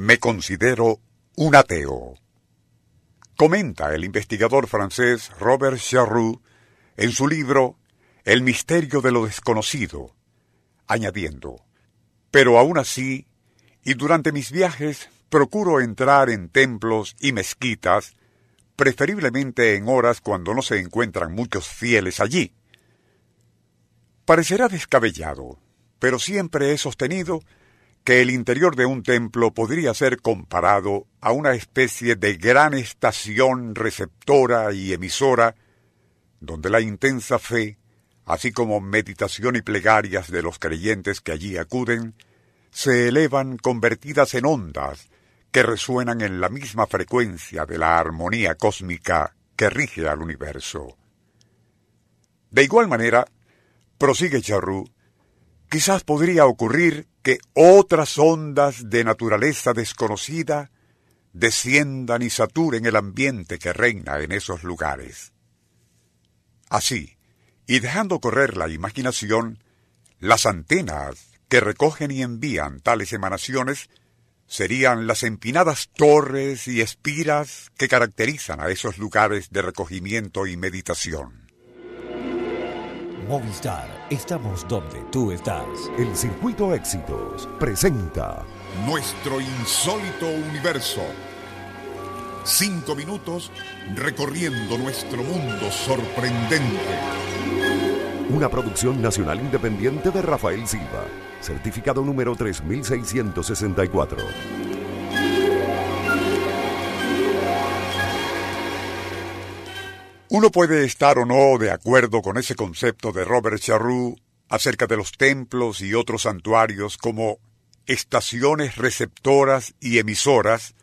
Me considero un ateo. Comenta el investigador francés Robert Charroux en su libro El misterio de lo desconocido, añadiendo, pero aún así, y durante mis viajes, procuro entrar en templos y mezquitas, preferiblemente en horas cuando no se encuentran muchos fieles allí. Parecerá descabellado, pero siempre he sostenido que el interior de un templo podría ser comparado a una especie de gran estación receptora y emisora, donde la intensa fe, así como meditación y plegarias de los creyentes que allí acuden, se elevan convertidas en ondas que resuenan en la misma frecuencia de la armonía cósmica que rige al universo. De igual manera, prosigue Charroux, quizás podría ocurrir que otras ondas de naturaleza desconocida desciendan y saturen el ambiente que reina en esos lugares. Así, y dejando correr la imaginación, las antenas que recogen y envían tales emanaciones serían las empinadas torres y espiras que caracterizan a esos lugares de recogimiento y meditación. Movistar, estamos donde tú estás. El Circuito Éxitos presenta Nuestro insólito universo. Cinco minutos recorriendo nuestro mundo sorprendente. Una producción nacional independiente de Rafael Silva. Certificado número 3664. Uno puede estar o no de acuerdo con ese concepto de Robert Charroux acerca de los templos y otros santuarios como estaciones receptoras y emisoras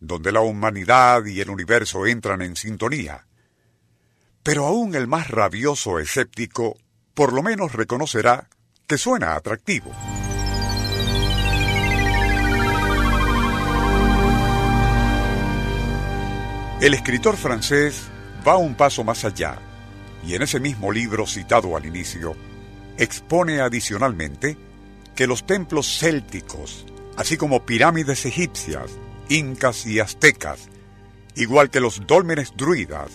donde la humanidad y el universo entran en sintonía. Pero aún el más rabioso escéptico por lo menos reconocerá que suena atractivo. El escritor francés va un paso más allá y en ese mismo libro citado al inicio, expone adicionalmente que los templos célticos, así como pirámides egipcias, incas y aztecas, igual que los dólmenes druidas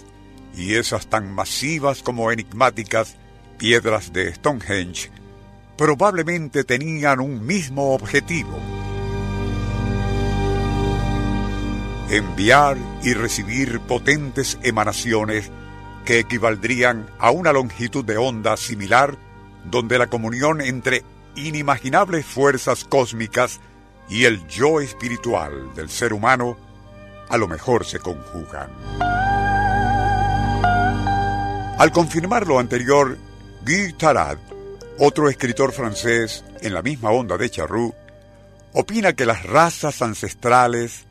y esas tan masivas como enigmáticas piedras de Stonehenge, probablemente tenían un mismo objetivo. Enviar y recibir potentes emanaciones que equivaldrían a una longitud de onda similar donde la comunión entre inimaginables fuerzas cósmicas y el yo espiritual del ser humano a lo mejor se conjugan. Al confirmar lo anterior, Guy Tarad, otro escritor francés en la misma onda de Charroux, opina que las razas ancestrales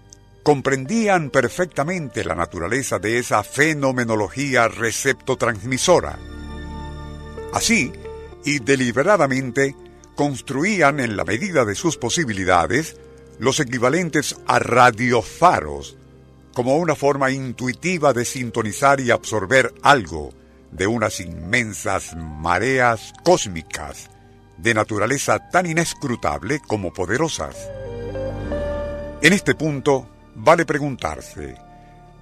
comprendían perfectamente la naturaleza de esa fenomenología receptotransmisora. Así, y deliberadamente, construían en la medida de sus posibilidades los equivalentes a radiofaros, como una forma intuitiva de sintonizar y absorber algo de unas inmensas mareas cósmicas de naturaleza tan inescrutable como poderosas. En este punto, vale preguntarse,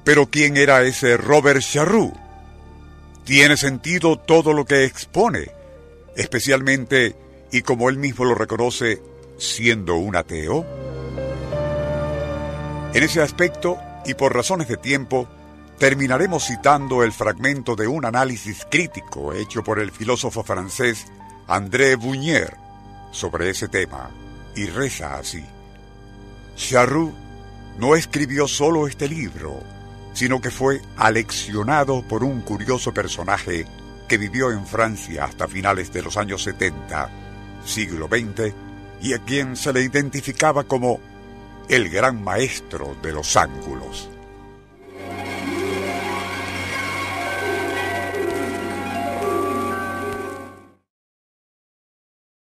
¿pero quién era ese Robert Charroux? ¿Tiene sentido todo lo que expone? Especialmente, y como él mismo lo reconoce, siendo un ateo. En ese aspecto, y por razones de tiempo, terminaremos citando el fragmento de un análisis crítico hecho por el filósofo francés André Bunier sobre ese tema, y reza así. Charroux no escribió solo este libro, sino que fue aleccionado por un curioso personaje que vivió en Francia hasta finales de los años 70, siglo XX, y a quien se le identificaba como el gran maestro de los ángulos.